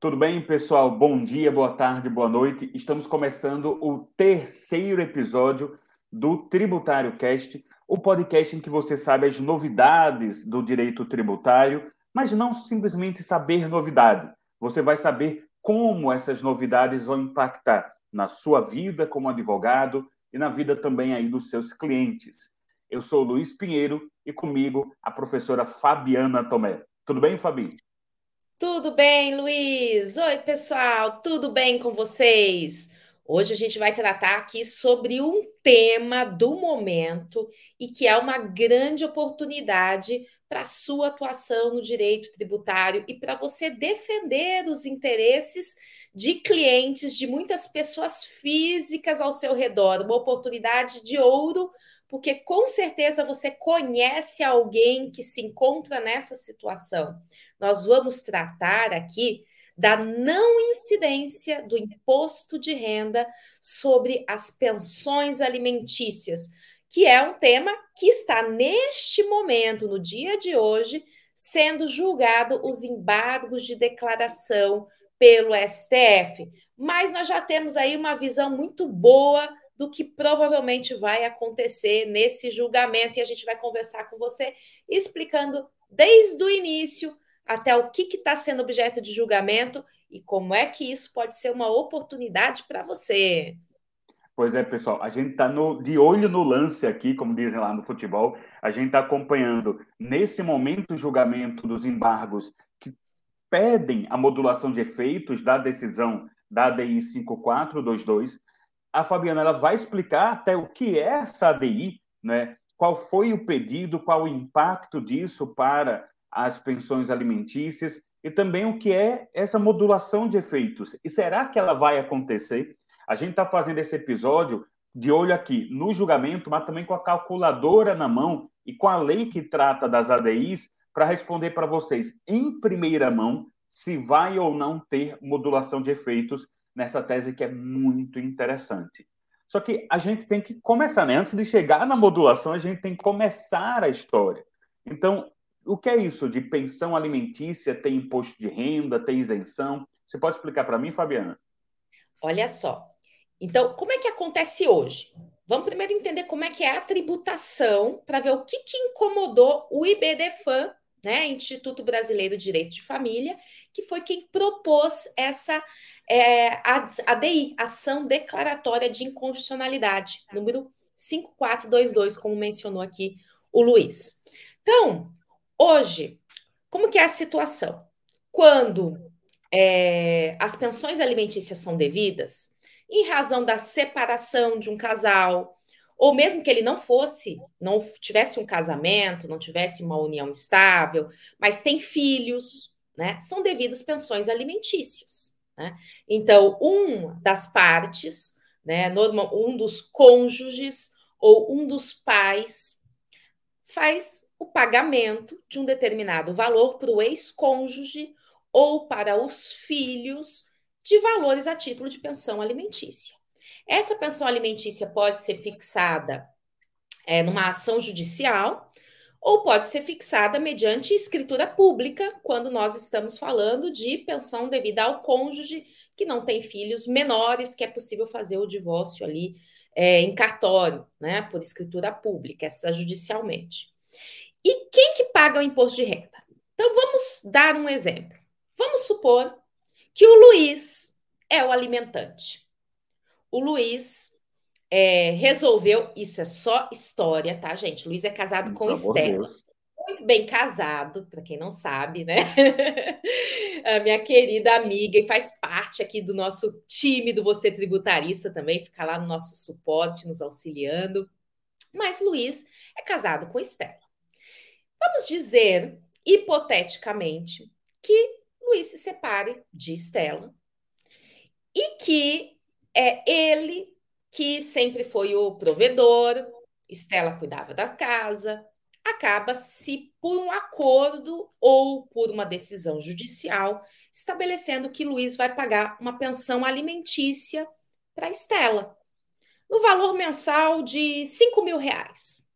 Tudo bem, pessoal? Bom dia, boa tarde, boa noite. Estamos começando o terceiro episódio do Tributário Cast, o podcast em que você sabe as novidades do direito tributário, mas não simplesmente saber novidade. Você vai saber como essas novidades vão impactar na sua vida como advogado e na vida também aí dos seus clientes. Eu sou Luiz Pinheiro e comigo a professora Fabiana Tomé. Tudo bem, Fabi? Tudo bem, Luiz? Oi, pessoal, tudo bem com vocês? Hoje a gente vai tratar aqui sobre um tema do momento e que é uma grande oportunidade para a sua atuação no direito tributário e para você defender os interesses de clientes, de muitas pessoas físicas ao seu redor. Uma oportunidade de ouro, porque com certeza você conhece alguém que se encontra nessa situação. Nós vamos tratar aqui da não incidência do imposto de renda sobre as pensões alimentícias, que é um tema que está neste momento, no dia de hoje, sendo julgado os embargos de declaração pelo STF. Mas nós já temos aí uma visão muito boa do que provavelmente vai acontecer nesse julgamento e a gente vai conversar com você explicando desde o início até o que está sendo objeto de julgamento e como é que isso pode ser uma oportunidade para você. Pois é, pessoal, a gente está de olho no lance aqui, como dizem lá no futebol. A gente está acompanhando, nesse momento, o julgamento dos embargos que pedem a modulação de efeitos da decisão da ADI 5422. A Fabiana ela vai explicar até o que é essa ADI, né? qual foi o pedido, qual o impacto disso para as pensões alimentícias e também o que é essa modulação de efeitos. E será que ela vai acontecer? A gente está fazendo esse episódio de olho aqui no julgamento, mas também com a calculadora na mão e com a lei que trata das ADIs para responder para vocês em primeira mão se vai ou não ter modulação de efeitos nessa tese que é muito interessante. Só que a gente tem que começar, né? Antes de chegar na modulação, a gente tem que começar a história. Então, o que é isso de pensão alimentícia, tem imposto de renda, tem isenção? Você pode explicar para mim, Fabiana? Olha só. Então, como é que acontece hoje? Vamos primeiro entender como é que é a tributação para ver o que, que incomodou o IBDFAM, né, Instituto Brasileiro de Direito de Família, que foi quem propôs essa é, ADI, Ação Declaratória de Inconstitucionalidade, número 5422, como mencionou aqui o Luiz. Então, Hoje, como que é a situação? Quando é, as pensões alimentícias são devidas, em razão da separação de um casal, ou mesmo que ele não fosse, não tivesse um casamento, não tivesse uma união estável, mas tem filhos, né? São devidas pensões alimentícias. Né? Então, um das partes, né, normal, um dos cônjuges ou um dos pais faz o pagamento de um determinado valor para o ex-cônjuge ou para os filhos de valores a título de pensão alimentícia. Essa pensão alimentícia pode ser fixada é, numa ação judicial ou pode ser fixada mediante escritura pública, quando nós estamos falando de pensão devida ao cônjuge que não tem filhos menores, que é possível fazer o divórcio ali é, em cartório, né, por escritura pública, judicialmente. E quem que paga o imposto de renda? Então vamos dar um exemplo. Vamos supor que o Luiz é o alimentante. O Luiz é, resolveu, isso é só história, tá, gente? Luiz é casado com Estela. Muito bem casado, para quem não sabe, né? a minha querida amiga e faz parte aqui do nosso time do Você Tributarista também, fica lá no nosso suporte, nos auxiliando. Mas Luiz é casado com Estela. Vamos dizer, hipoteticamente, que Luiz se separe de Estela e que é ele que sempre foi o provedor, Estela cuidava da casa, acaba se por um acordo ou por uma decisão judicial estabelecendo que Luiz vai pagar uma pensão alimentícia para Estela, no valor mensal de 5 mil reais.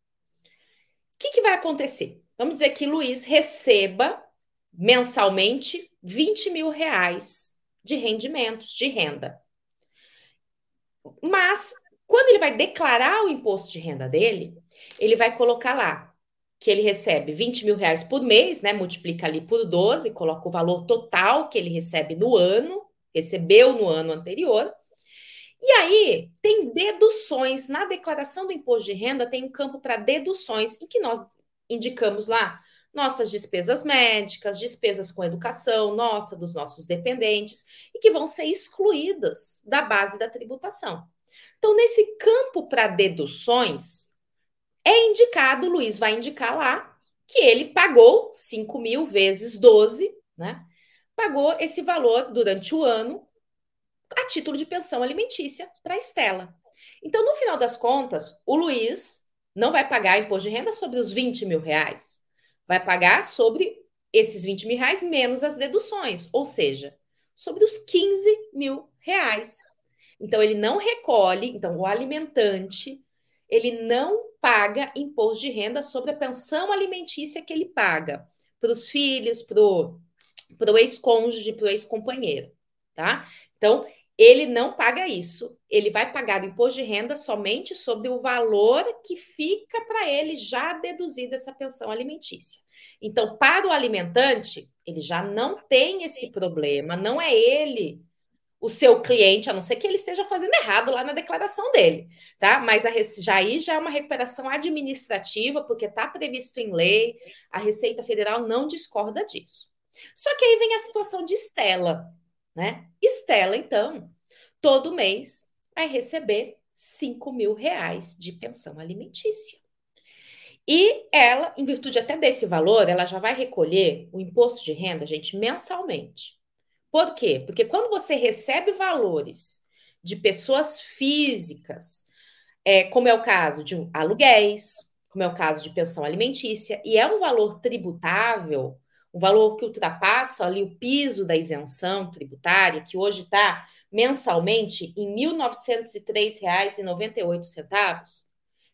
O que, que vai acontecer? Vamos dizer que Luiz receba mensalmente 20 mil reais de rendimentos, de renda. Mas, quando ele vai declarar o imposto de renda dele, ele vai colocar lá que ele recebe 20 mil reais por mês, né? Multiplica ali por 12, coloca o valor total que ele recebe no ano, recebeu no ano anterior. E aí tem deduções. Na declaração do imposto de renda, tem um campo para deduções, em que nós indicamos lá nossas despesas médicas, despesas com educação, nossa, dos nossos dependentes, e que vão ser excluídas da base da tributação. Então, nesse campo para deduções, é indicado, o Luiz vai indicar lá, que ele pagou 5 mil vezes 12, né? Pagou esse valor durante o ano a título de pensão alimentícia para a Estela. Então, no final das contas, o Luiz não vai pagar imposto de renda sobre os 20 mil reais vai pagar sobre esses 20 mil reais menos as deduções, ou seja, sobre os 15 mil reais. Então, ele não recolhe, então, o alimentante, ele não paga imposto de renda sobre a pensão alimentícia que ele paga para os filhos, para o ex-cônjuge, para o ex-companheiro, tá? Então, ele não paga isso. Ele vai pagar o imposto de renda somente sobre o valor que fica para ele já deduzido essa pensão alimentícia. Então, para o alimentante, ele já não tem esse problema, não é ele o seu cliente, a não ser que ele esteja fazendo errado lá na declaração dele, tá? Mas a, já aí já é uma recuperação administrativa, porque está previsto em lei, a Receita Federal não discorda disso. Só que aí vem a situação de Estela né? Estela, então, todo mês vai receber 5 mil reais de pensão alimentícia. E ela, em virtude até desse valor, ela já vai recolher o imposto de renda, gente, mensalmente. Por quê? Porque quando você recebe valores de pessoas físicas, é, como é o caso de aluguéis, como é o caso de pensão alimentícia, e é um valor tributável, um valor que ultrapassa ali o piso da isenção tributária, que hoje está mensalmente em R$ 1.903,98, ela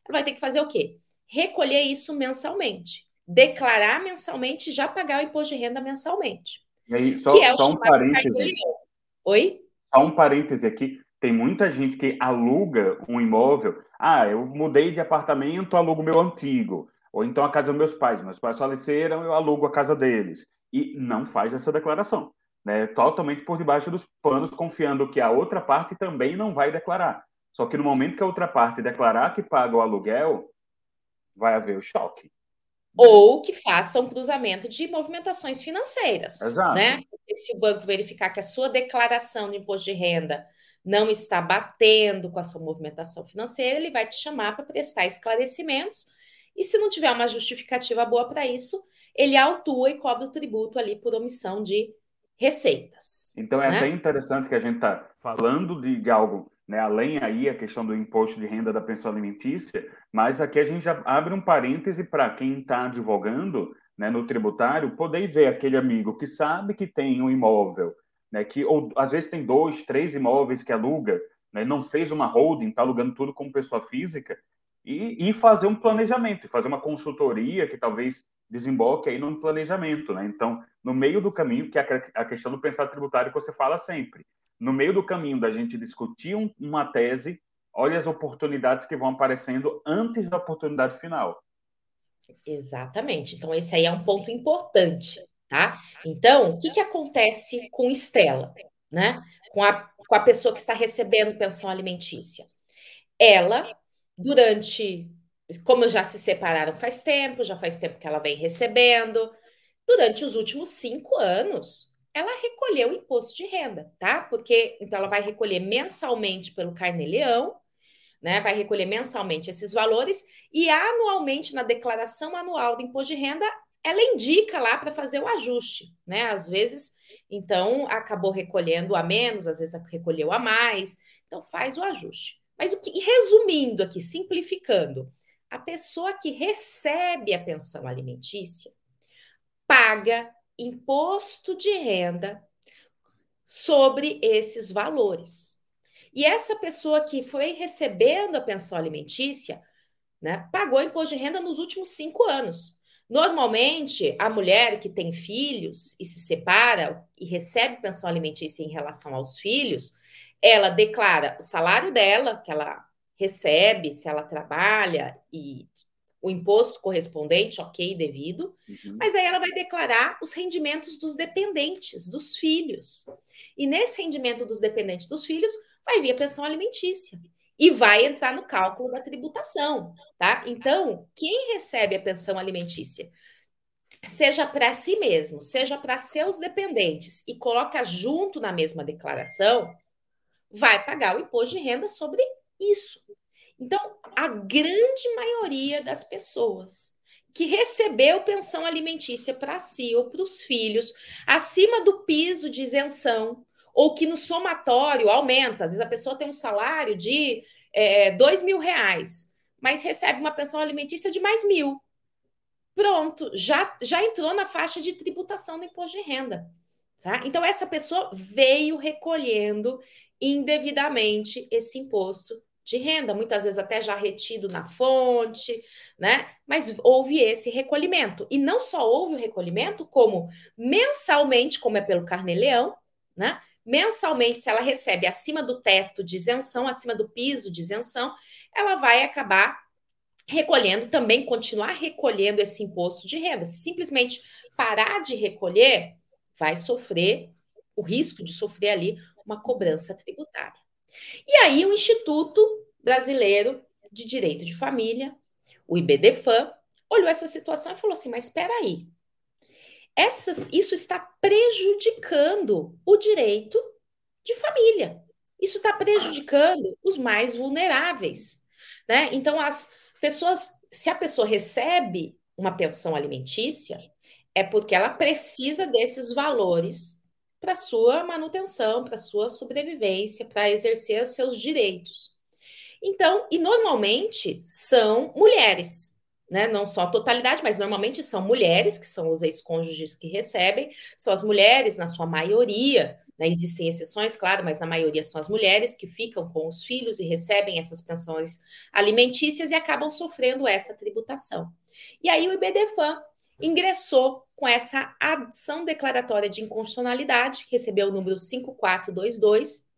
vai ter que fazer o quê? Recolher isso mensalmente, declarar mensalmente e já pagar o imposto de renda mensalmente. E aí, só, é só um parêntese. Oi? Só um parêntese aqui. Tem muita gente que aluga um imóvel. Ah, eu mudei de apartamento, alugo meu antigo. Ou então a casa dos meus pais. Meus pais faleceram, eu alugo a casa deles. E não faz essa declaração. Né? Totalmente por debaixo dos panos, confiando que a outra parte também não vai declarar. Só que no momento que a outra parte declarar que paga o aluguel, vai haver o choque. Ou que faça um cruzamento de movimentações financeiras. Exato. Né? Porque se o banco verificar que a sua declaração de imposto de renda não está batendo com a sua movimentação financeira, ele vai te chamar para prestar esclarecimentos e se não tiver uma justificativa boa para isso, ele autua e cobra o tributo ali por omissão de receitas. Então é né? até interessante que a gente está falando de, de algo, né, além aí a questão do imposto de renda da pensão alimentícia, mas aqui a gente já abre um parêntese para quem está advogando né, no tributário poder ver aquele amigo que sabe que tem um imóvel, né, que ou às vezes tem dois, três imóveis que aluga, né, não fez uma holding, está alugando tudo como pessoa física, e, e fazer um planejamento, fazer uma consultoria que talvez desemboque aí num planejamento, né? Então, no meio do caminho, que é a questão do pensar tributário que você fala sempre, no meio do caminho da gente discutir um, uma tese, olha as oportunidades que vão aparecendo antes da oportunidade final. Exatamente. Então, esse aí é um ponto importante, tá? Então, o que, que acontece com Estela, né? Com a, com a pessoa que está recebendo pensão alimentícia? Ela durante, como já se separaram faz tempo, já faz tempo que ela vem recebendo, durante os últimos cinco anos, ela recolheu o imposto de renda, tá? Porque então ela vai recolher mensalmente pelo carnê-leão, né? Vai recolher mensalmente esses valores e anualmente na declaração anual do imposto de renda, ela indica lá para fazer o ajuste, né? Às vezes, então acabou recolhendo a menos, às vezes recolheu a mais, então faz o ajuste. Mas o que, resumindo aqui, simplificando, a pessoa que recebe a pensão alimentícia paga imposto de renda sobre esses valores. E essa pessoa que foi recebendo a pensão alimentícia, né, pagou imposto de renda nos últimos cinco anos. Normalmente, a mulher que tem filhos e se separa e recebe pensão alimentícia em relação aos filhos, ela declara o salário dela, que ela recebe, se ela trabalha, e o imposto correspondente, ok, devido, uhum. mas aí ela vai declarar os rendimentos dos dependentes, dos filhos. E nesse rendimento dos dependentes dos filhos, vai vir a pensão alimentícia e vai entrar no cálculo da tributação, tá? Então, quem recebe a pensão alimentícia, seja para si mesmo, seja para seus dependentes e coloca junto na mesma declaração, vai pagar o imposto de renda sobre isso. Então, a grande maioria das pessoas que recebeu pensão alimentícia para si ou para os filhos, acima do piso de isenção, ou que no somatório aumenta. Às vezes a pessoa tem um salário de é, dois mil reais, mas recebe uma pensão alimentícia de mais mil. Pronto, já, já entrou na faixa de tributação do imposto de renda. Tá? Então, essa pessoa veio recolhendo indevidamente esse imposto de renda, muitas vezes até já retido na fonte, né? Mas houve esse recolhimento. E não só houve o recolhimento, como mensalmente, como é pelo Carnê-Leão, né? mensalmente, se ela recebe acima do teto de isenção, acima do piso de isenção, ela vai acabar recolhendo também, continuar recolhendo esse imposto de renda. Simplesmente parar de recolher, vai sofrer o risco de sofrer ali uma cobrança tributária. E aí o Instituto Brasileiro de Direito de Família, o IBDFAM, olhou essa situação e falou assim: mas espera aí, essas, isso está prejudicando o direito de família. Isso está prejudicando os mais vulneráveis. Né? Então, as pessoas, se a pessoa recebe uma pensão alimentícia, é porque ela precisa desses valores para sua manutenção, para sua sobrevivência, para exercer os seus direitos. Então, e normalmente são mulheres né? Não só a totalidade, mas normalmente são mulheres, que são os ex-cônjuges que recebem, são as mulheres, na sua maioria, né? Existem exceções, claro, mas na maioria são as mulheres que ficam com os filhos e recebem essas pensões alimentícias e acabam sofrendo essa tributação. E aí o IBDFAM ingressou com essa ação declaratória de inconstitucionalidade, recebeu o número 5422,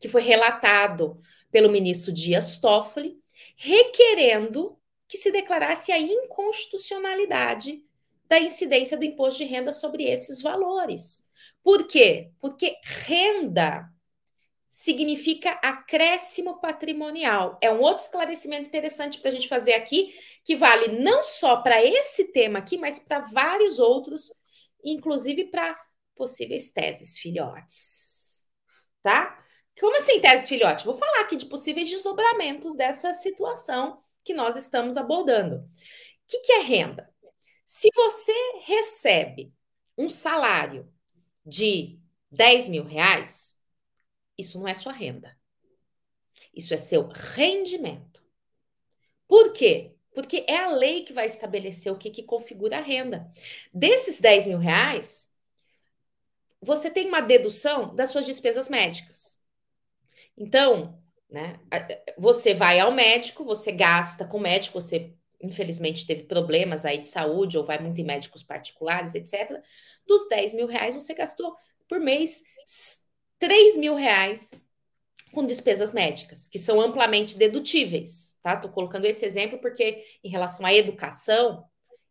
que foi relatado pelo ministro Dias Toffoli, requerendo que se declarasse a inconstitucionalidade da incidência do imposto de renda sobre esses valores. Por quê? Porque renda significa acréscimo patrimonial. É um outro esclarecimento interessante para a gente fazer aqui, que vale não só para esse tema aqui, mas para vários outros, inclusive para possíveis teses filhotes. Tá? Como assim teses filhotes? Vou falar aqui de possíveis desdobramentos dessa situação que nós estamos abordando. O que, que é renda? Se você recebe um salário de 10 mil reais, isso não é sua renda. Isso é seu rendimento. Por quê? Porque é a lei que vai estabelecer o que, que configura a renda. Desses 10 mil reais, você tem uma dedução das suas despesas médicas. Então, né? Você vai ao médico, você gasta com o médico, você infelizmente teve problemas aí de saúde ou vai muito em médicos particulares, etc. Dos 10 mil reais, você gastou por mês 3 mil reais com despesas médicas, que são amplamente dedutíveis, tá? Tô colocando esse exemplo porque em relação à educação,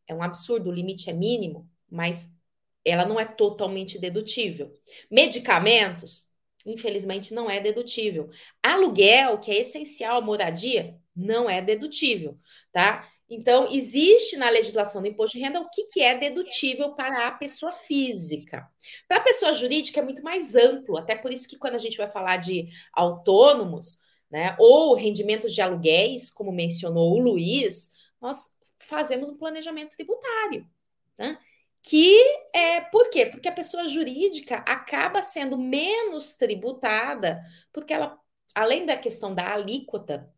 é um absurdo, o limite é mínimo, mas ela não é totalmente dedutível. Medicamentos, infelizmente, não é dedutível. Aluguel, que é essencial, moradia, não é dedutível, tá? Então, existe na legislação do imposto de renda o que, que é dedutível para a pessoa física. Para a pessoa jurídica é muito mais amplo, até por isso que quando a gente vai falar de autônomos, né, ou rendimentos de aluguéis, como mencionou o Luiz, nós fazemos um planejamento tributário. Tá? que é por quê? Porque a pessoa jurídica acaba sendo menos tributada, porque ela, além da questão da alíquota,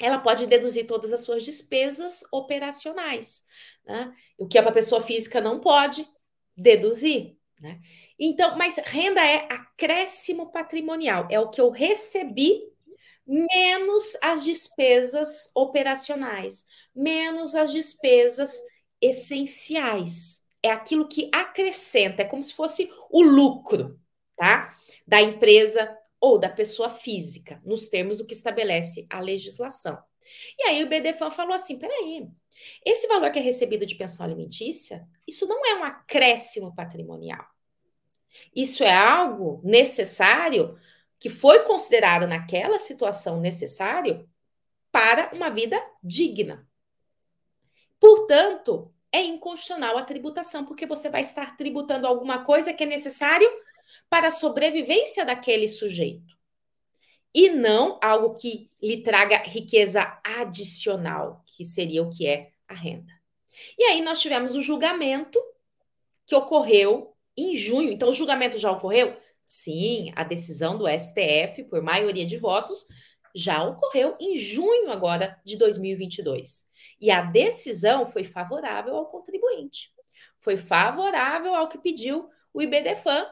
ela pode deduzir todas as suas despesas operacionais, né? O que a pessoa física não pode deduzir, né? Então, mas renda é acréscimo patrimonial, é o que eu recebi menos as despesas operacionais, menos as despesas essenciais. É aquilo que acrescenta, é como se fosse o lucro, tá? Da empresa ou da pessoa física, nos termos do que estabelece a legislação. E aí o BDFAN falou assim: peraí, esse valor que é recebido de pensão alimentícia, isso não é um acréscimo patrimonial. Isso é algo necessário que foi considerado naquela situação necessário para uma vida digna. Portanto, é inconstitucional a tributação, porque você vai estar tributando alguma coisa que é necessário para a sobrevivência daquele sujeito. E não algo que lhe traga riqueza adicional, que seria o que é a renda. E aí nós tivemos o julgamento que ocorreu em junho. Então, o julgamento já ocorreu? Sim, a decisão do STF, por maioria de votos, já ocorreu em junho agora de 2022. E a decisão foi favorável ao contribuinte. Foi favorável ao que pediu o IBDFAN,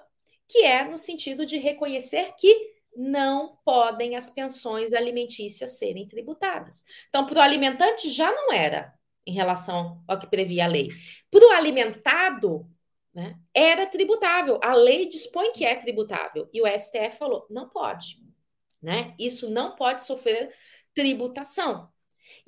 que é no sentido de reconhecer que não podem as pensões alimentícias serem tributadas. Então, para o alimentante já não era em relação ao que previa a lei. Para o alimentado, né, era tributável. A lei dispõe que é tributável. E o STF falou: não pode. Né? Isso não pode sofrer tributação.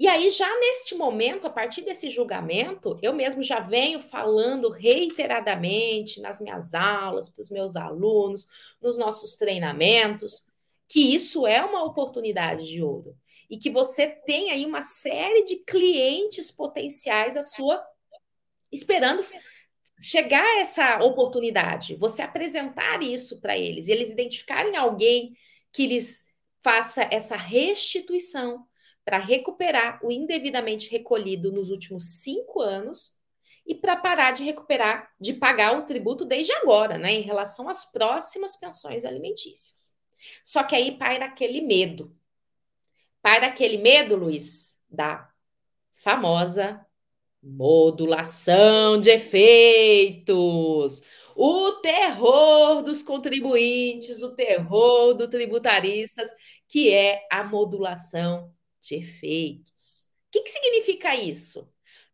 E aí, já neste momento, a partir desse julgamento, eu mesmo já venho falando reiteradamente nas minhas aulas, para os meus alunos, nos nossos treinamentos, que isso é uma oportunidade de ouro. E que você tem aí uma série de clientes potenciais à sua esperando chegar a essa oportunidade, você apresentar isso para eles, eles identificarem alguém que lhes faça essa restituição para recuperar o indevidamente recolhido nos últimos cinco anos e para parar de recuperar, de pagar o tributo desde agora, né, em relação às próximas pensões alimentícias. Só que aí paira aquele medo. Paira aquele medo, Luiz, da famosa modulação de efeitos. O terror dos contribuintes, o terror dos tributaristas, que é a modulação de efeitos. O que, que significa isso?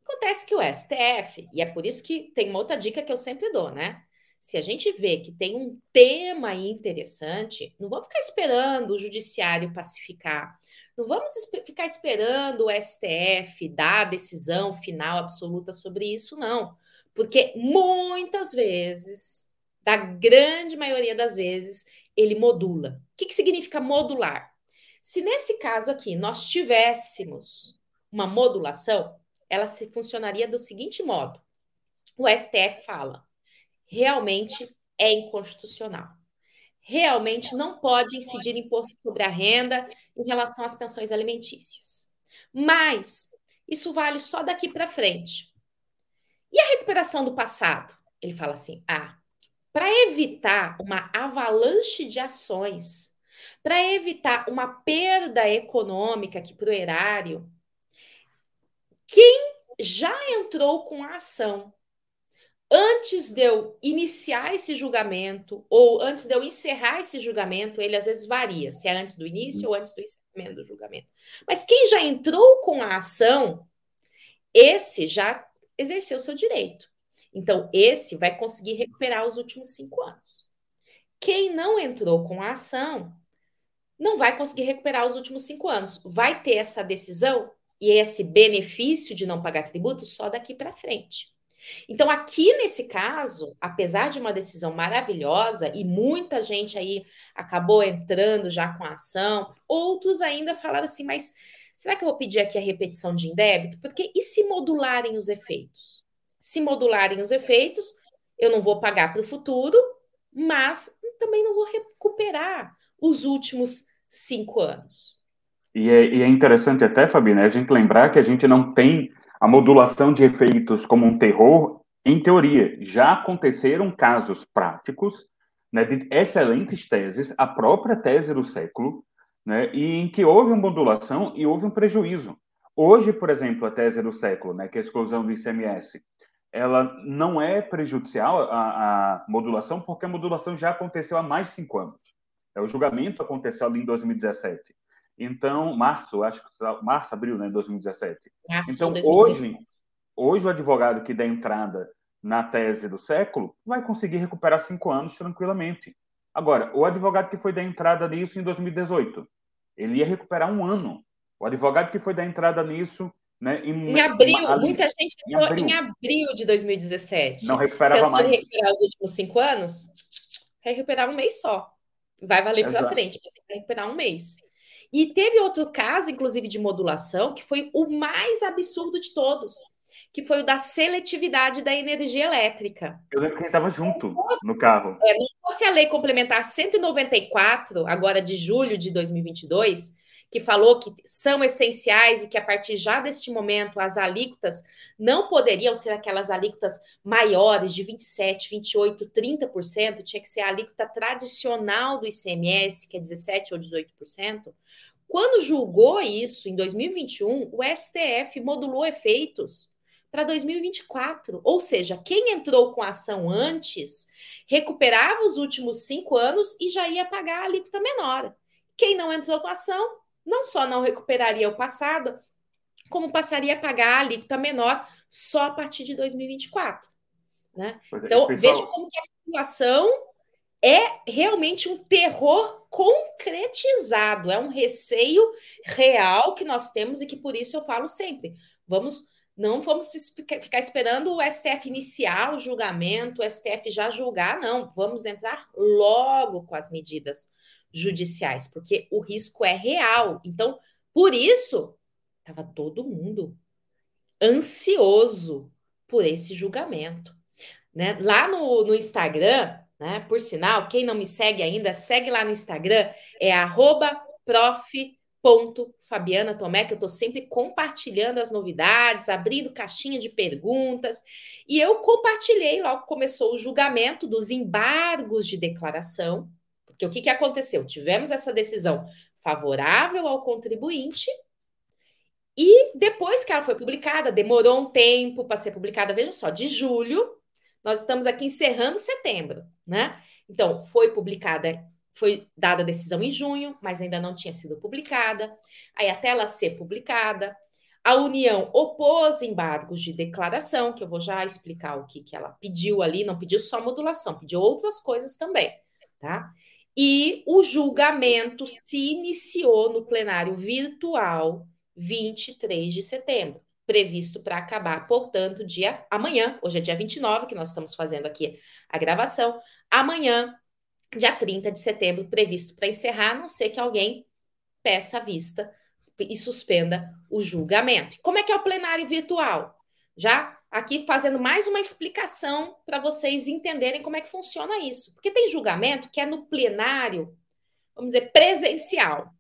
Acontece que o STF, e é por isso que tem uma outra dica que eu sempre dou, né? Se a gente vê que tem um tema interessante, não vamos ficar esperando o judiciário pacificar. Não vamos ficar esperando o STF dar a decisão final absoluta sobre isso, não. Porque muitas vezes, da grande maioria das vezes, ele modula. O que, que significa modular? Se nesse caso aqui nós tivéssemos uma modulação, ela se funcionaria do seguinte modo: o STF fala, realmente é inconstitucional. Realmente não pode incidir imposto sobre a renda em relação às pensões alimentícias. Mas isso vale só daqui para frente. E a recuperação do passado? Ele fala assim: ah, para evitar uma avalanche de ações para evitar uma perda econômica aqui para o erário, quem já entrou com a ação antes de eu iniciar esse julgamento ou antes de eu encerrar esse julgamento, ele às vezes varia, se é antes do início ou antes do encerramento do julgamento. Mas quem já entrou com a ação, esse já exerceu seu direito. Então, esse vai conseguir recuperar os últimos cinco anos. Quem não entrou com a ação, não vai conseguir recuperar os últimos cinco anos. Vai ter essa decisão e esse benefício de não pagar tributo só daqui para frente. Então, aqui nesse caso, apesar de uma decisão maravilhosa e muita gente aí acabou entrando já com a ação, outros ainda falaram assim, mas será que eu vou pedir aqui a repetição de indébito? Porque e se modularem os efeitos? Se modularem os efeitos, eu não vou pagar para o futuro, mas também não vou recuperar os últimos cinco anos. E é, e é interessante até, Fabi, né, a gente lembrar que a gente não tem a modulação de efeitos como um terror em teoria. Já aconteceram casos práticos né, de excelentes teses, a própria tese do século, né, e em que houve uma modulação e houve um prejuízo. Hoje, por exemplo, a tese do século, né, que é a exclusão do ICMS, ela não é prejudicial à, à modulação, porque a modulação já aconteceu há mais de cinco anos. É, o julgamento aconteceu ali em 2017. Então, março, acho que março, abril, né, 2017. Março então, hoje, hoje o advogado que dá entrada na tese do século vai conseguir recuperar cinco anos tranquilamente. Agora, o advogado que foi dar entrada nisso em 2018, ele ia recuperar um ano. O advogado que foi dar entrada nisso né, em, em abril, uma, muita gente entrou em abril. em abril de 2017. Não recuperava Pensou mais. recuperar os últimos cinco anos, recuperar um mês só. Vai valer para frente, você vai recuperar um mês. E teve outro caso, inclusive, de modulação, que foi o mais absurdo de todos, que foi o da seletividade da energia elétrica. Eu lembro que ele estava junto fosse, no carro. É, não fosse a lei complementar 194, agora de julho de 2022, que falou que são essenciais e que a partir já deste momento as alíquotas não poderiam ser aquelas alíquotas maiores de 27, 28, 30%, tinha que ser a alíquota tradicional do ICMS, que é 17 ou 18%. Quando julgou isso em 2021, o STF modulou efeitos para 2024. Ou seja, quem entrou com a ação antes recuperava os últimos cinco anos e já ia pagar a alíquota menor. Quem não entrou com a ação não só não recuperaria o passado, como passaria a pagar a alíquota menor só a partir de 2024. Né? É, então, pessoal... veja como que a população é realmente um terror concretizado, é um receio real que nós temos e que por isso eu falo sempre. Vamos, não vamos ficar esperando o STF iniciar o julgamento, o STF já julgar, não. Vamos entrar logo com as medidas judiciais, porque o risco é real. Então, por isso, estava todo mundo ansioso por esse julgamento. Né? Lá no, no Instagram, né? Por sinal, quem não me segue ainda, segue lá no Instagram, é prof.fabiana Tomé, que eu estou sempre compartilhando as novidades, abrindo caixinha de perguntas. E eu compartilhei logo começou o julgamento dos embargos de declaração, porque o que, que aconteceu? Tivemos essa decisão favorável ao contribuinte, e depois que ela foi publicada, demorou um tempo para ser publicada, vejam só, de julho, nós estamos aqui encerrando setembro, né? Então, foi publicada, foi dada a decisão em junho, mas ainda não tinha sido publicada. Aí, até ela ser publicada, a União opôs embargos de declaração, que eu vou já explicar o que, que ela pediu ali, não pediu só modulação, pediu outras coisas também, tá? E o julgamento se iniciou no plenário virtual 23 de setembro, previsto para acabar, portanto, dia amanhã, hoje é dia 29, que nós estamos fazendo aqui a gravação, amanhã, dia 30 de setembro, previsto para encerrar, a não ser que alguém peça a vista e suspenda o julgamento. Como é que é o plenário virtual? Já aqui fazendo mais uma explicação para vocês entenderem como é que funciona isso. Porque tem julgamento que é no plenário, vamos dizer, presencial.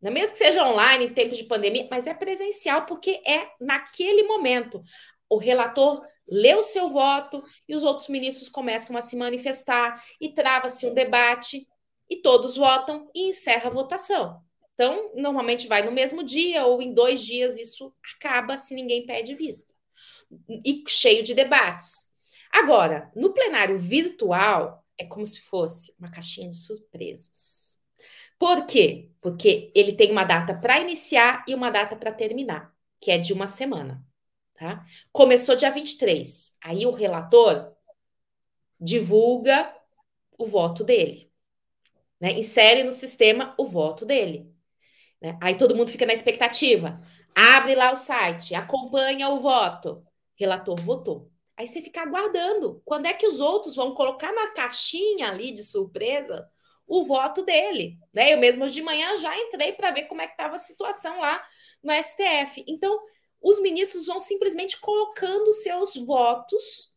Não é mesmo que seja online em tempos de pandemia, mas é presencial porque é naquele momento. O relator lê o seu voto e os outros ministros começam a se manifestar e trava-se um debate e todos votam e encerra a votação. Então, normalmente vai no mesmo dia ou em dois dias, isso acaba se ninguém pede vista e cheio de debates. Agora, no plenário virtual, é como se fosse uma caixinha de surpresas. Por quê? Porque ele tem uma data para iniciar e uma data para terminar, que é de uma semana. Tá? Começou dia 23. Aí o relator divulga o voto dele. Né? Insere no sistema o voto dele. Né? Aí todo mundo fica na expectativa. Abre lá o site, acompanha o voto relator votou. Aí você fica aguardando. Quando é que os outros vão colocar na caixinha ali de surpresa o voto dele? Né? Eu mesmo hoje de manhã já entrei para ver como é que estava a situação lá no STF. Então, os ministros vão simplesmente colocando seus votos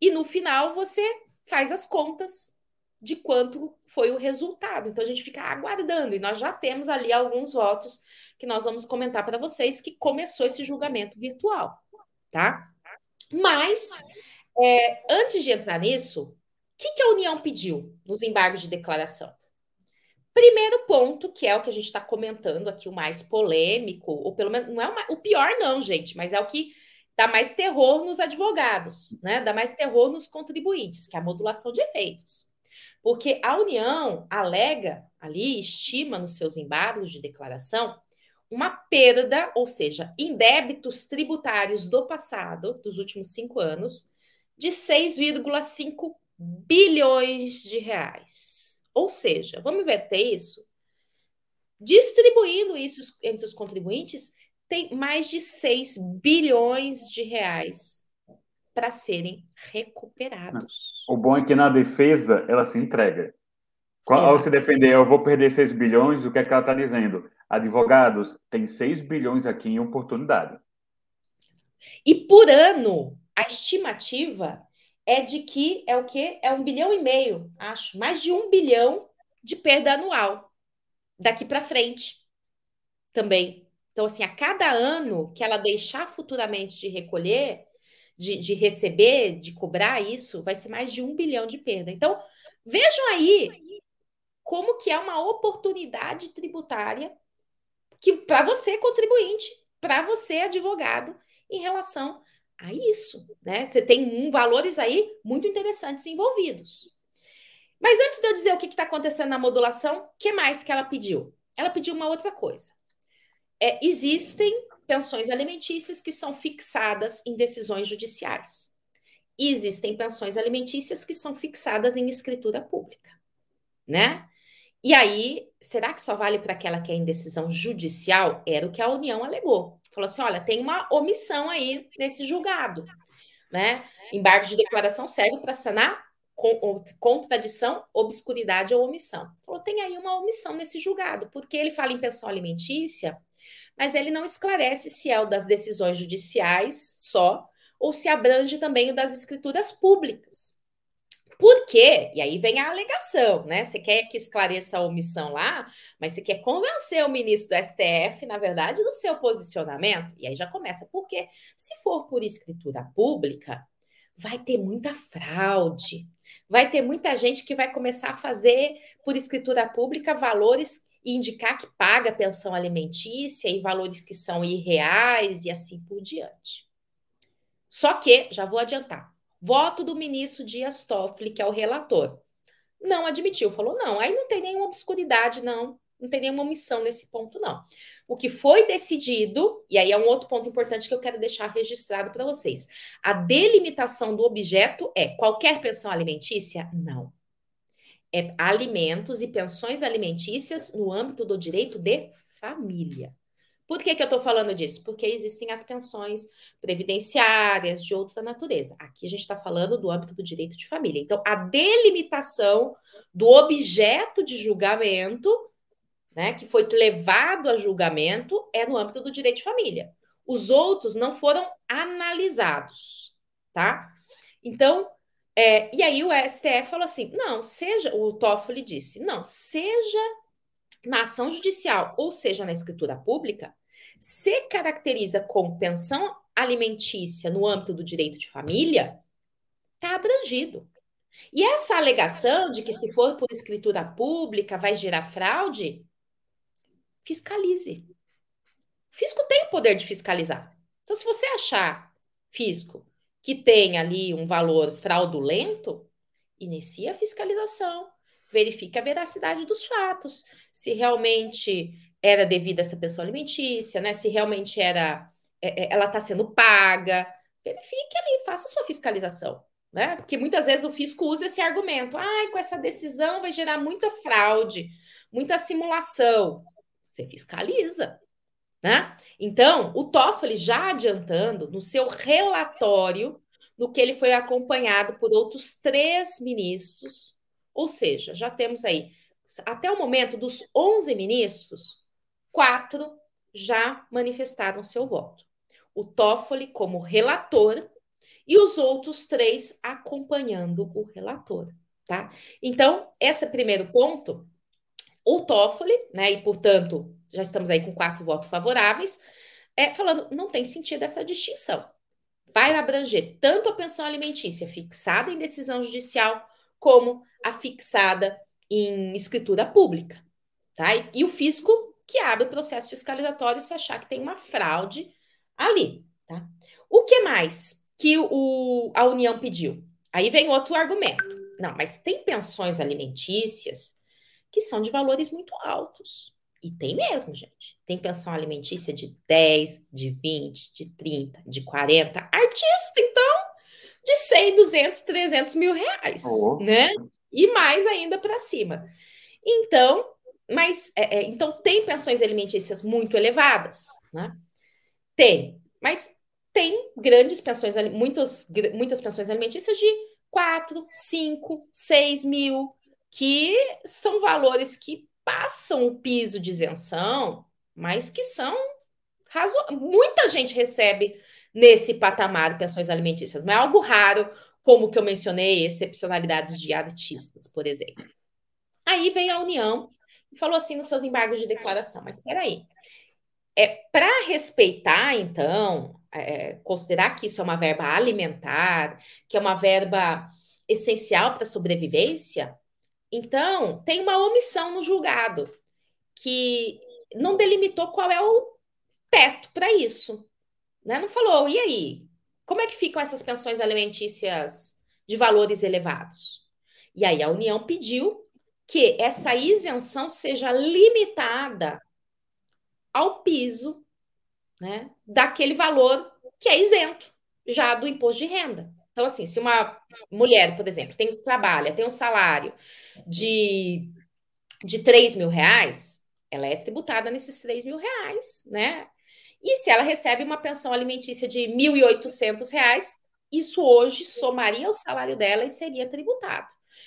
e no final você faz as contas de quanto foi o resultado. Então a gente fica aguardando e nós já temos ali alguns votos que nós vamos comentar para vocês que começou esse julgamento virtual, tá? Mas, é, antes de entrar nisso, o que, que a União pediu nos embargos de declaração? Primeiro ponto, que é o que a gente está comentando aqui, o mais polêmico, ou pelo menos não é o, o pior, não, gente, mas é o que dá mais terror nos advogados, né? Dá mais terror nos contribuintes, que é a modulação de efeitos. Porque a União alega ali, estima nos seus embargos de declaração, uma perda, ou seja, em débitos tributários do passado, dos últimos cinco anos, de 6,5 bilhões de reais. Ou seja, vamos inverter isso? Distribuindo isso entre os contribuintes, tem mais de 6 bilhões de reais para serem recuperados. O bom é que na defesa ela se entrega. Ao se defender, eu vou perder 6 bilhões, o que é que ela está dizendo? Advogados, tem 6 bilhões aqui em oportunidade. E por ano, a estimativa é de que é o quê? É um bilhão e meio, acho. Mais de um bilhão de perda anual daqui para frente também. Então, assim, a cada ano que ela deixar futuramente de recolher, de, de receber, de cobrar isso, vai ser mais de um bilhão de perda. Então, vejam aí como que é uma oportunidade tributária que para você contribuinte, para você advogado, em relação a isso, né? Você tem valores aí muito interessantes envolvidos. Mas antes de eu dizer o que está acontecendo na modulação, o que mais que ela pediu? Ela pediu uma outra coisa. É, existem pensões alimentícias que são fixadas em decisões judiciais. Existem pensões alimentícias que são fixadas em escritura pública, né? E aí, será que só vale para aquela que é em decisão judicial? Era o que a União alegou. Falou assim: olha, tem uma omissão aí nesse julgado, né? Embargo de declaração serve para sanar contradição, obscuridade ou omissão. Falou, tem aí uma omissão nesse julgado, porque ele fala em pensão alimentícia, mas ele não esclarece se é o das decisões judiciais só, ou se abrange também o das escrituras públicas. Por quê? E aí vem a alegação, né? Você quer que esclareça a omissão lá, mas você quer convencer o ministro do STF, na verdade, do seu posicionamento. E aí já começa, porque se for por escritura pública, vai ter muita fraude, vai ter muita gente que vai começar a fazer por escritura pública valores e indicar que paga pensão alimentícia e valores que são irreais e assim por diante. Só que, já vou adiantar, Voto do ministro Dias Toffoli, que é o relator. Não admitiu, falou: não, aí não tem nenhuma obscuridade, não, não tem nenhuma omissão nesse ponto, não. O que foi decidido, e aí é um outro ponto importante que eu quero deixar registrado para vocês: a delimitação do objeto é qualquer pensão alimentícia? Não. É alimentos e pensões alimentícias no âmbito do direito de família. Por que, que eu estou falando disso? Porque existem as pensões previdenciárias de outra natureza. Aqui a gente está falando do âmbito do direito de família. Então, a delimitação do objeto de julgamento, né, que foi levado a julgamento, é no âmbito do direito de família. Os outros não foram analisados, tá? Então, é, e aí o STF falou assim: não, seja, o Toffoli disse, não, seja na ação judicial ou seja na escritura pública, se caracteriza como pensão alimentícia no âmbito do direito de família, está abrangido. E essa alegação de que se for por escritura pública vai gerar fraude, fiscalize. O fisco tem o poder de fiscalizar. Então, se você achar, fisco, que tem ali um valor fraudulento, inicie a fiscalização, verifique a veracidade dos fatos, se realmente era devida essa pessoa alimentícia, né? Se realmente era, é, é, ela está sendo paga, verifique ali, faça sua fiscalização, né? Porque muitas vezes o fisco usa esse argumento, ai, com essa decisão vai gerar muita fraude, muita simulação. Você fiscaliza, né? Então, o Toffoli já adiantando no seu relatório, no que ele foi acompanhado por outros três ministros, ou seja, já temos aí até o momento dos 11 ministros, quatro já manifestaram seu voto. O Toffoli como relator e os outros três acompanhando o relator, tá? Então, esse primeiro ponto, o Toffoli, né, e portanto, já estamos aí com quatro votos favoráveis, é, falando, não tem sentido essa distinção. Vai abranger tanto a pensão alimentícia fixada em decisão judicial, como a fixada em escritura pública, tá? E, e o fisco que abre o processo fiscalizatório se achar que tem uma fraude ali, tá? O que mais que o, a União pediu? Aí vem outro argumento. Não, mas tem pensões alimentícias que são de valores muito altos. E tem mesmo, gente. Tem pensão alimentícia de 10, de 20, de 30, de 40. Artista, então, de 100, 200, 300 mil reais, oh. né? E mais ainda para cima. Então, mas é, é, então tem pensões alimentícias muito elevadas, né? Tem, mas tem grandes pensões, muitas, muitas pensões alimentícias de 4, 5, 6 mil, que são valores que passam o piso de isenção, mas que são razo... muita gente recebe nesse patamar de pensões alimentícias. Não é algo raro, como que eu mencionei, excepcionalidades de artistas, por exemplo. Aí veio a União e falou assim nos seus embargos de declaração, mas espera aí, é, para respeitar, então, é, considerar que isso é uma verba alimentar, que é uma verba essencial para a sobrevivência, então tem uma omissão no julgado que não delimitou qual é o teto para isso. Né? Não falou, e aí? Como é que ficam essas pensões alimentícias de valores elevados? E aí a União pediu que essa isenção seja limitada ao piso né, daquele valor que é isento já do imposto de renda. Então, assim, se uma mulher, por exemplo, tem trabalha, tem um salário de, de 3 mil reais, ela é tributada nesses 3 mil reais, né? E se ela recebe uma pensão alimentícia de R$ 1.800, isso hoje somaria o salário dela e seria tributado.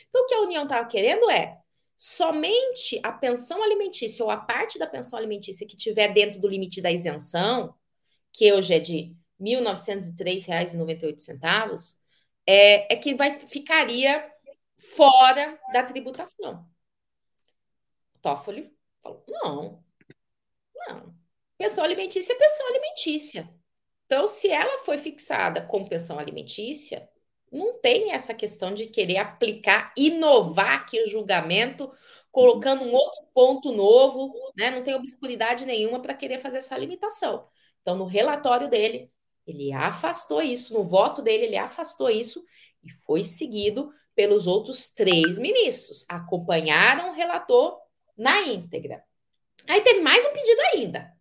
Então, o que a União estava querendo é somente a pensão alimentícia ou a parte da pensão alimentícia que tiver dentro do limite da isenção, que hoje é de R$ 1.903,98, é, é que vai, ficaria fora da tributação. Toffoli falou: não, não. Pensão alimentícia é pensão alimentícia. Então, se ela foi fixada como pensão alimentícia, não tem essa questão de querer aplicar, inovar aqui o julgamento, colocando um outro ponto novo, né? Não tem obscuridade nenhuma para querer fazer essa limitação. Então, no relatório dele, ele afastou isso, no voto dele, ele afastou isso e foi seguido pelos outros três ministros. Acompanharam o relator na íntegra. Aí teve mais um pedido ainda.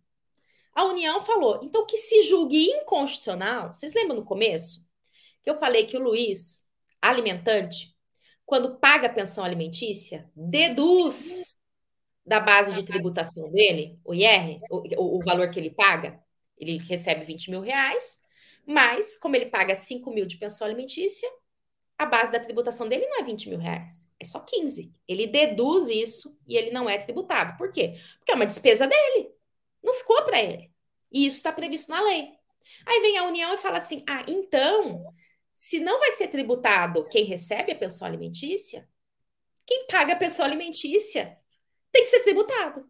A União falou, então que se julgue inconstitucional. Vocês lembram no começo? Que eu falei que o Luiz, alimentante, quando paga a pensão alimentícia, deduz da base de tributação dele, o IR, o, o valor que ele paga, ele recebe 20 mil reais, mas como ele paga 5 mil de pensão alimentícia, a base da tributação dele não é 20 mil reais, é só 15. Ele deduz isso e ele não é tributado. Por quê? Porque é uma despesa dele. Não ficou para ele. E isso está previsto na lei. Aí vem a União e fala assim: ah, então se não vai ser tributado quem recebe a pensão alimentícia, quem paga a pensão alimentícia tem que ser tributado.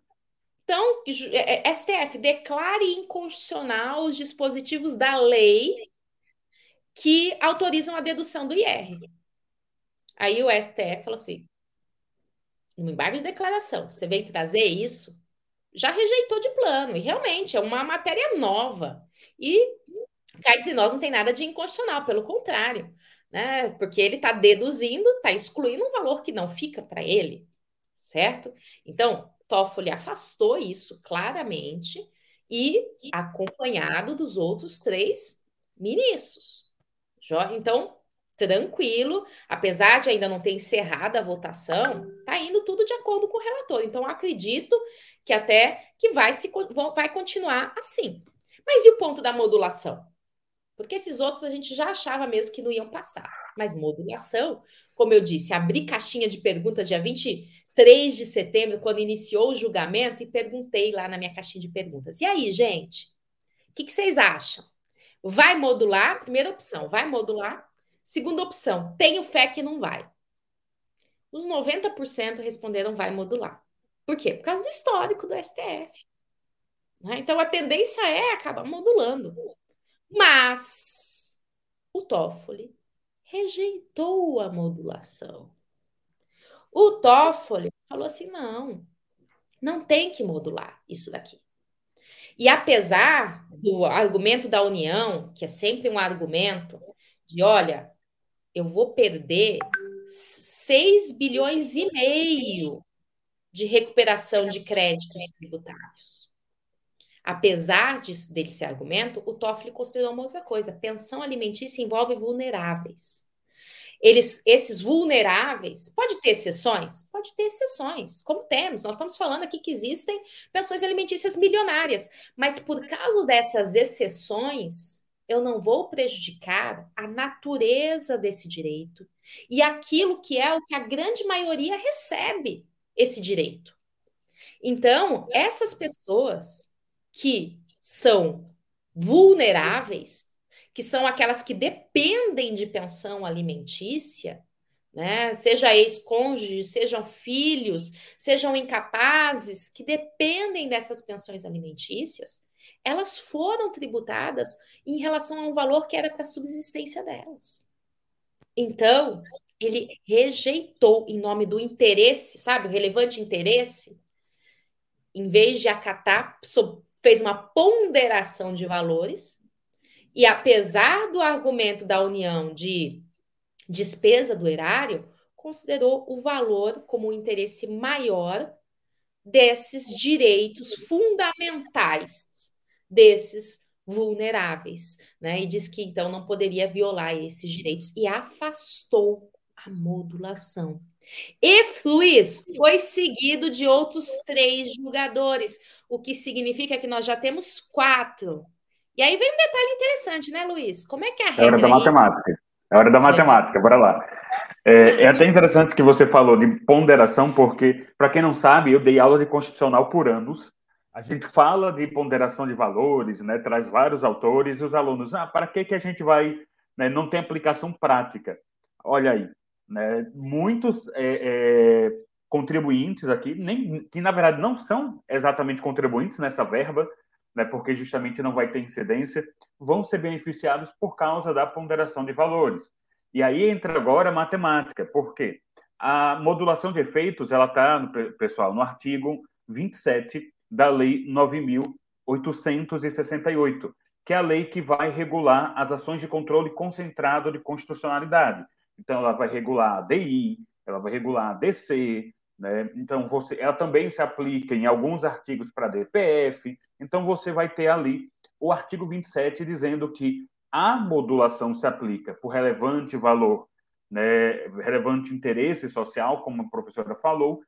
Então, é, é, STF declare inconstitucional os dispositivos da lei que autorizam a dedução do IR. Aí o STF falou assim: no embargo de declaração, você vem trazer isso, já rejeitou de plano, e realmente é uma matéria nova. E Cá entre nós não tem nada de inconstitucional, pelo contrário, né? Porque ele está deduzindo, está excluindo um valor que não fica para ele, certo? Então, Toffoli afastou isso claramente e acompanhado dos outros três ministros. Então, tranquilo, apesar de ainda não ter encerrado a votação, está indo tudo de acordo com o relator. Então, acredito que até que vai, se, vai continuar assim. Mas e o ponto da modulação? Porque esses outros a gente já achava mesmo que não iam passar. Mas modulação, como eu disse, abri caixinha de perguntas dia 23 de setembro, quando iniciou o julgamento, e perguntei lá na minha caixinha de perguntas. E aí, gente? O que, que vocês acham? Vai modular? Primeira opção, vai modular? Segunda opção, tenho fé que não vai. Os 90% responderam vai modular. Por quê? Por causa do histórico do STF. Né? Então a tendência é acabar modulando. Mas o Toffoli rejeitou a modulação. O Toffoli falou assim: não, não tem que modular isso daqui. E apesar do argumento da União, que é sempre um argumento de olha, eu vou perder 6 bilhões e meio de recuperação de créditos tributários. Apesar disso, desse argumento, o Toffoli considerou uma outra coisa: pensão alimentícia envolve vulneráveis. Eles, esses vulneráveis, pode ter exceções? Pode ter exceções, como temos. Nós estamos falando aqui que existem pensões alimentícias milionárias, mas por causa dessas exceções, eu não vou prejudicar a natureza desse direito e aquilo que é o que a grande maioria recebe esse direito. Então, essas pessoas que são vulneráveis, que são aquelas que dependem de pensão alimentícia, né? Seja ex-cônjuge, sejam filhos, sejam incapazes, que dependem dessas pensões alimentícias, elas foram tributadas em relação a um valor que era para a subsistência delas. Então, ele rejeitou em nome do interesse, sabe, o relevante interesse, em vez de acatar, fez uma ponderação de valores e apesar do argumento da União de despesa do erário, considerou o valor como o interesse maior desses direitos fundamentais desses vulneráveis, né? E diz que então não poderia violar esses direitos e afastou a modulação. E Luiz foi seguido de outros três julgadores, o que significa que nós já temos quatro e aí vem um detalhe interessante, né, Luiz? Como é que é a regra? É hora da matemática. É hora da matemática, bora lá. É, é, até interessante que você falou de ponderação, porque, para quem não sabe, eu dei aula de constitucional por anos. A gente fala de ponderação de valores, né, traz vários autores, e os alunos, ah, para que, que a gente vai. Né, não tem aplicação prática. Olha aí, né, muitos é, é, contribuintes aqui, nem, que na verdade não são exatamente contribuintes nessa verba, né, porque justamente não vai ter incidência, vão ser beneficiados por causa da ponderação de valores. E aí entra agora a matemática, por quê? A modulação de efeitos, ela está, pessoal, no artigo 27 da Lei 9.868, que é a lei que vai regular as ações de controle concentrado de constitucionalidade. Então, ela vai regular a DI, ela vai regular a DC, né? Então, você, ela também se aplica em alguns artigos para DPF. Então, você vai ter ali o artigo 27 dizendo que a modulação se aplica por relevante valor, né, relevante interesse social, como a professora falou,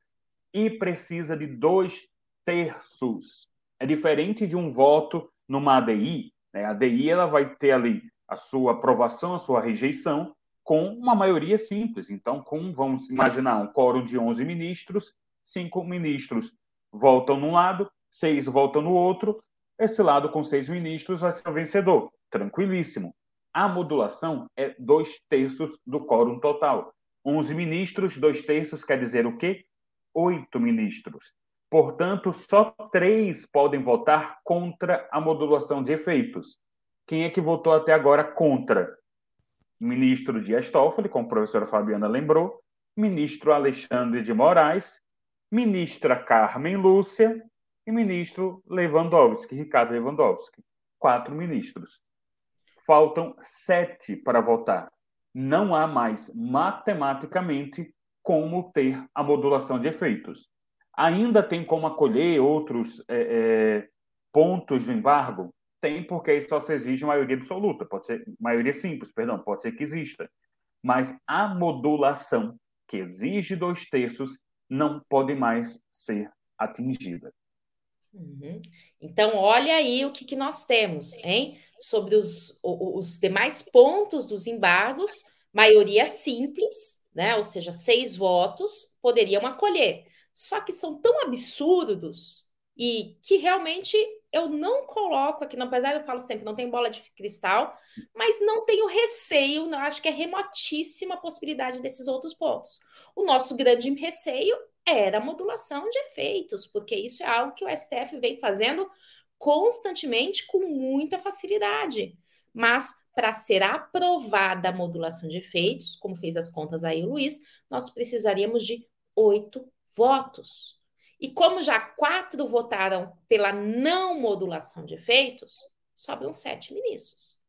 e precisa de dois terços. É diferente de um voto numa ADI. Né? A ADI ela vai ter ali a sua aprovação, a sua rejeição, com uma maioria simples. Então, com, vamos imaginar, um quórum de 11 ministros, cinco ministros votam num lado, seis votam no outro, esse lado com seis ministros vai ser o vencedor. Tranquilíssimo. A modulação é dois terços do quórum total. 11 ministros, dois terços quer dizer o quê? Oito ministros. Portanto, só três podem votar contra a modulação de efeitos. Quem é que votou até agora contra? Ministro Dias Toffoli, como a professora Fabiana lembrou, ministro Alexandre de Moraes, ministra Carmen Lúcia e ministro Lewandowski, Ricardo Lewandowski. Quatro ministros. Faltam sete para votar. Não há mais, matematicamente, como ter a modulação de efeitos. Ainda tem como acolher outros é, é, pontos do embargo? Tem, porque aí só se exige maioria absoluta, pode ser maioria simples, perdão, pode ser que exista. Mas a modulação, que exige dois terços, não pode mais ser atingida. Uhum. Então, olha aí o que, que nós temos, hein? Sobre os, os demais pontos dos embargos, maioria simples, né? Ou seja, seis votos poderiam acolher. Só que são tão absurdos e que realmente eu não coloco aqui, apesar de eu falo sempre, não tem bola de cristal, mas não tenho receio, não, acho que é remotíssima a possibilidade desses outros pontos. O nosso grande receio era a modulação de efeitos, porque isso é algo que o STF vem fazendo constantemente com muita facilidade. Mas para ser aprovada a modulação de efeitos, como fez as contas aí o Luiz, nós precisaríamos de oito votos. E como já quatro votaram pela não modulação de efeitos, sobram sete ministros.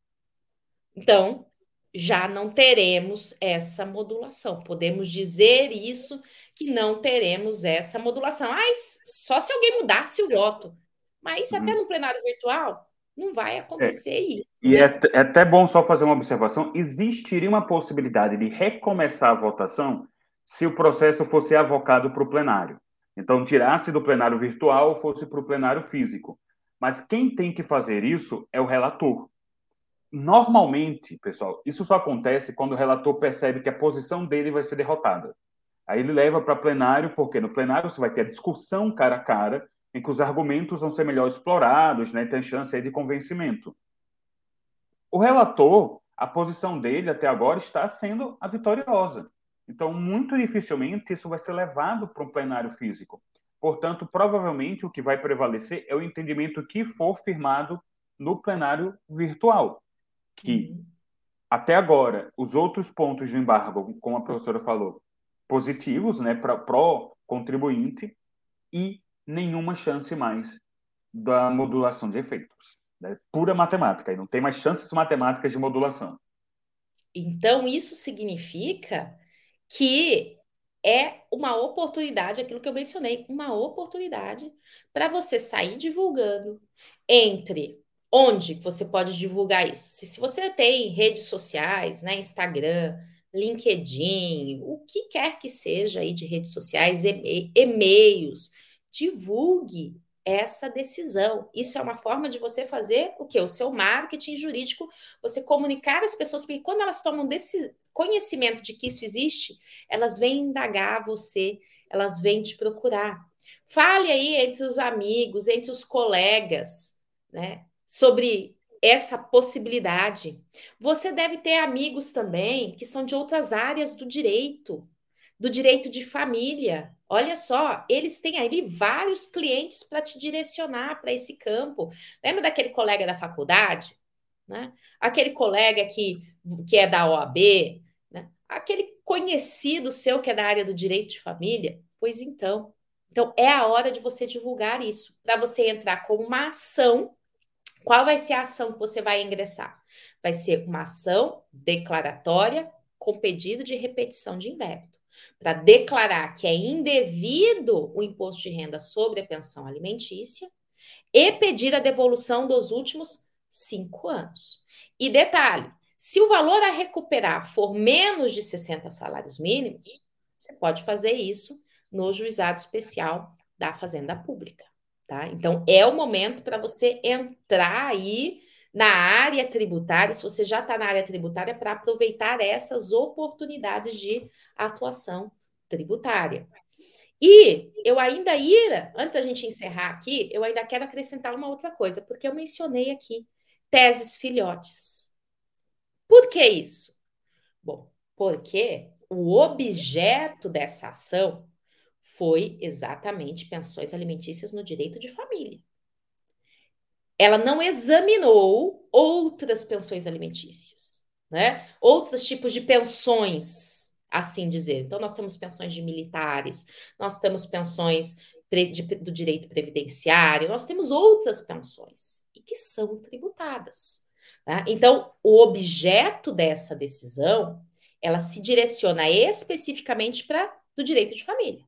Então, já não teremos essa modulação. Podemos dizer isso que não teremos essa modulação. Ah, só se alguém mudasse o voto. Mas uhum. até no plenário virtual não vai acontecer é, isso. E né? é, é até bom só fazer uma observação: existiria uma possibilidade de recomeçar a votação se o processo fosse avocado para o plenário. Então, tirasse do plenário virtual fosse para o plenário físico. Mas quem tem que fazer isso é o relator. Normalmente, pessoal, isso só acontece quando o relator percebe que a posição dele vai ser derrotada. Aí ele leva para plenário, porque no plenário você vai ter a discussão cara a cara, em que os argumentos vão ser melhor explorados, né? tem chance de convencimento. O relator, a posição dele até agora está sendo a vitoriosa. Então, muito dificilmente isso vai ser levado para um plenário físico. Portanto, provavelmente o que vai prevalecer é o entendimento que for firmado no plenário virtual, que uhum. até agora os outros pontos de embargo, como a professora falou, positivos, né, para pró contribuinte e nenhuma chance mais da modulação de efeitos. Né? Pura matemática, e não tem mais chances matemáticas de modulação. Então, isso significa que é uma oportunidade, aquilo que eu mencionei, uma oportunidade para você sair divulgando entre onde você pode divulgar isso. Se, se você tem redes sociais, né, Instagram, LinkedIn, o que quer que seja aí de redes sociais, e-mails, divulgue essa decisão. Isso é uma forma de você fazer o que? O seu marketing jurídico, você comunicar às pessoas, porque quando elas tomam desse conhecimento de que isso existe, elas vêm indagar você, elas vêm te procurar. Fale aí entre os amigos, entre os colegas, né, sobre essa possibilidade. Você deve ter amigos também que são de outras áreas do direito, do direito de família. Olha só, eles têm aí vários clientes para te direcionar para esse campo. Lembra daquele colega da faculdade? Né? Aquele colega que, que é da OAB, né? aquele conhecido seu que é da área do direito de família? Pois então. Então, é a hora de você divulgar isso, para você entrar com uma ação. Qual vai ser a ação que você vai ingressar? Vai ser uma ação declaratória com pedido de repetição de indébito para declarar que é indevido o imposto de renda sobre a pensão alimentícia e pedir a devolução dos últimos cinco anos. E detalhe: se o valor a recuperar for menos de 60 salários mínimos, você pode fazer isso no juizado especial da Fazenda Pública. Tá? Então, é o momento para você entrar aí na área tributária, se você já está na área tributária, para aproveitar essas oportunidades de atuação tributária. E eu ainda ira, antes da gente encerrar aqui, eu ainda quero acrescentar uma outra coisa, porque eu mencionei aqui teses filhotes. Por que isso? Bom, porque o objeto dessa ação foi exatamente pensões alimentícias no direito de família ela não examinou outras pensões alimentícias, né? Outros tipos de pensões, assim dizer. Então, nós temos pensões de militares, nós temos pensões do direito previdenciário, nós temos outras pensões e que são tributadas. Né? Então, o objeto dessa decisão, ela se direciona especificamente para do direito de família.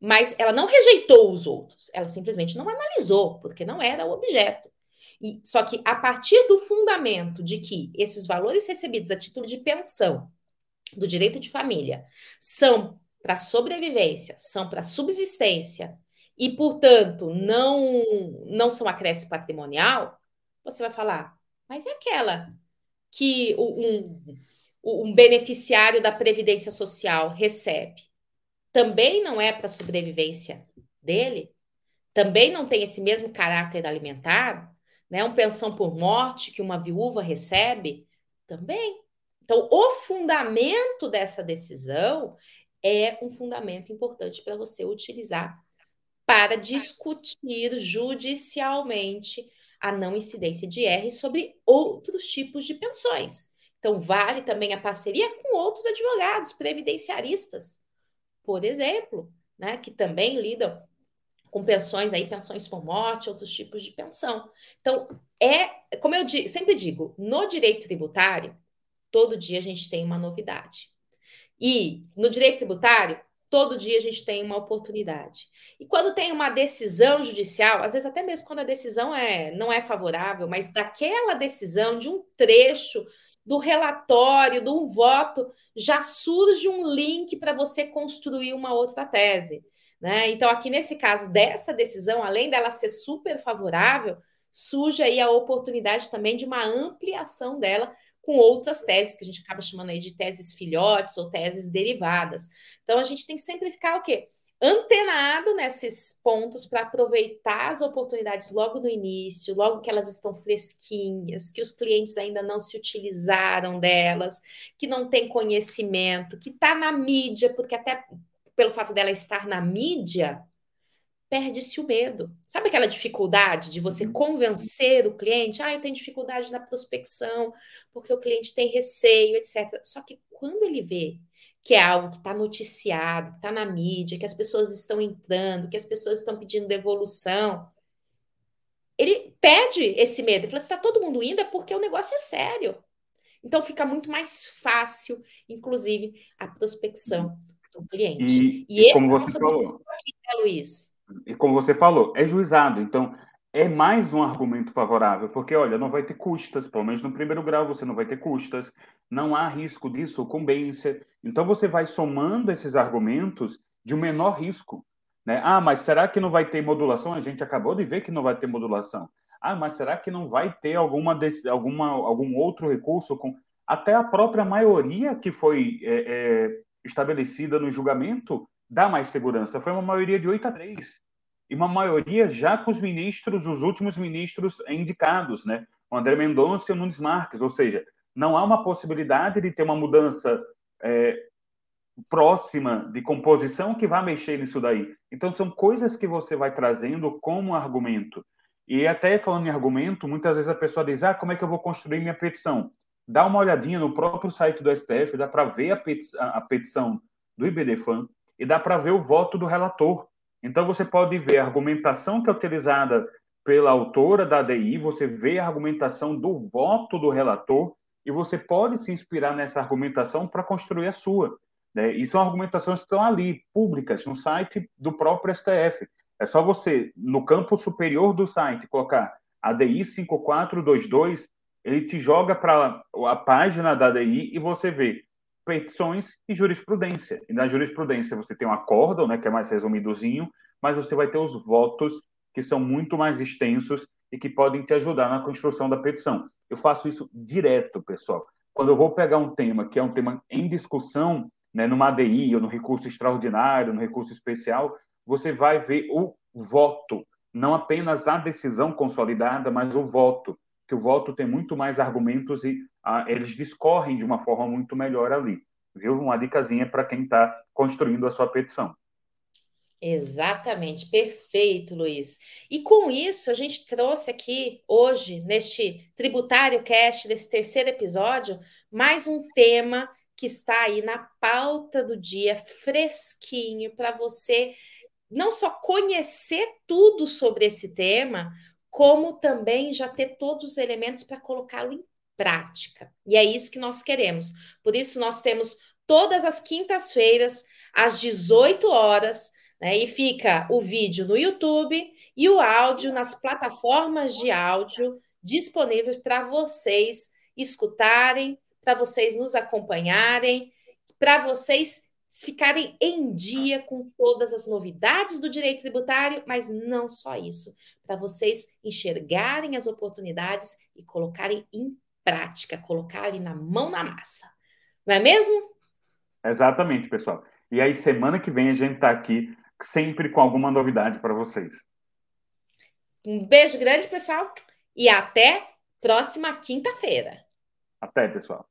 Mas ela não rejeitou os outros, ela simplesmente não analisou, porque não era o objeto. E, só que a partir do fundamento de que esses valores recebidos a título de pensão do direito de família são para sobrevivência, são para subsistência e, portanto, não não são acréscimo patrimonial, você vai falar, mas é aquela que um, um beneficiário da Previdência Social recebe também não é para sobrevivência dele? Também não tem esse mesmo caráter alimentar? Né? Um pensão por morte que uma viúva recebe? Também. Então, o fundamento dessa decisão é um fundamento importante para você utilizar para discutir judicialmente a não incidência de R sobre outros tipos de pensões. Então, vale também a parceria com outros advogados previdenciaristas por exemplo, né, que também lidam com pensões aí, pensões por morte, outros tipos de pensão. Então, é, como eu sempre digo, no direito tributário, todo dia a gente tem uma novidade. E no direito tributário, todo dia a gente tem uma oportunidade. E quando tem uma decisão judicial, às vezes até mesmo quando a decisão é, não é favorável, mas daquela decisão, de um trecho do relatório, do voto, já surge um link para você construir uma outra tese. Né? Então, aqui nesse caso dessa decisão, além dela ser super favorável, surge aí a oportunidade também de uma ampliação dela com outras teses, que a gente acaba chamando aí de teses filhotes ou teses derivadas. Então, a gente tem que sempre ficar o quê? Antenado nesses pontos para aproveitar as oportunidades logo no início, logo que elas estão fresquinhas, que os clientes ainda não se utilizaram delas, que não tem conhecimento, que está na mídia, porque até pelo fato dela estar na mídia, perde-se o medo. Sabe aquela dificuldade de você uhum. convencer o cliente? Ah, eu tenho dificuldade na prospecção, porque o cliente tem receio, etc. Só que quando ele vê que é algo que está noticiado, que está na mídia, que as pessoas estão entrando, que as pessoas estão pedindo devolução, ele perde esse medo. Ele fala: se está todo mundo indo, é porque o negócio é sério. Então fica muito mais fácil, inclusive, a prospecção do cliente. E, e, e esse como é você falou, aqui, né, Luiz? E como você falou, é juizado. Então, é mais um argumento favorável, porque, olha, não vai ter custas, pelo menos no primeiro grau você não vai ter custas, não há risco de sucumbência. Então, você vai somando esses argumentos de um menor risco. Né? Ah, mas será que não vai ter modulação? A gente acabou de ver que não vai ter modulação. Ah, mas será que não vai ter alguma, alguma algum outro recurso com até a própria maioria que foi é, é, estabelecida no julgamento dá mais segurança. Foi uma maioria de 8 a 3. E uma maioria já com os ministros, os últimos ministros indicados, né? O André Mendonça e o Nunes Marques. Ou seja, não há uma possibilidade de ter uma mudança é, próxima de composição que vá mexer nisso daí. Então, são coisas que você vai trazendo como argumento. E até falando em argumento, muitas vezes a pessoa diz: ah, como é que eu vou construir minha petição? Dá uma olhadinha no próprio site do STF, dá para ver a, petição, do IBDFAN, e dá para ver o voto do relator. Então, você pode ver a argumentação que é utilizada pela autora da ADI, você vê a argumentação do voto do relator, e você pode se inspirar nessa argumentação para construir a sua. Né? E são argumentações que estão ali, públicas, no site do próprio STF. É só você, no campo superior do site, colocar ADI 5422, ele te joga para a página da ADI e você vê petições e jurisprudência. E na jurisprudência você tem um acórdão, né, que é mais resumidozinho, mas você vai ter os votos que são muito mais extensos e que podem te ajudar na construção da petição. Eu faço isso direto, pessoal. Quando eu vou pegar um tema que é um tema em discussão, né, numa ADI ou no recurso extraordinário, no recurso especial, você vai ver o voto, não apenas a decisão consolidada, mas o voto, que o voto tem muito mais argumentos e eles discorrem de uma forma muito melhor ali. Viu? Uma dicasinha para quem está construindo a sua petição. Exatamente, perfeito, Luiz. E com isso, a gente trouxe aqui hoje, neste Tributário Cast, desse terceiro episódio, mais um tema que está aí na pauta do dia, fresquinho, para você não só conhecer tudo sobre esse tema, como também já ter todos os elementos para colocá-lo em prática. E é isso que nós queremos. Por isso, nós temos todas as quintas-feiras, às 18 horas, né? E fica o vídeo no YouTube e o áudio nas plataformas de áudio disponíveis para vocês escutarem, para vocês nos acompanharem, para vocês ficarem em dia com todas as novidades do direito tributário, mas não só isso, para vocês enxergarem as oportunidades e colocarem em prática, colocar ali na mão na massa. Não é mesmo? Exatamente, pessoal. E aí, semana que vem, a gente está aqui sempre com alguma novidade para vocês. Um beijo grande, pessoal, e até próxima quinta-feira. Até, pessoal.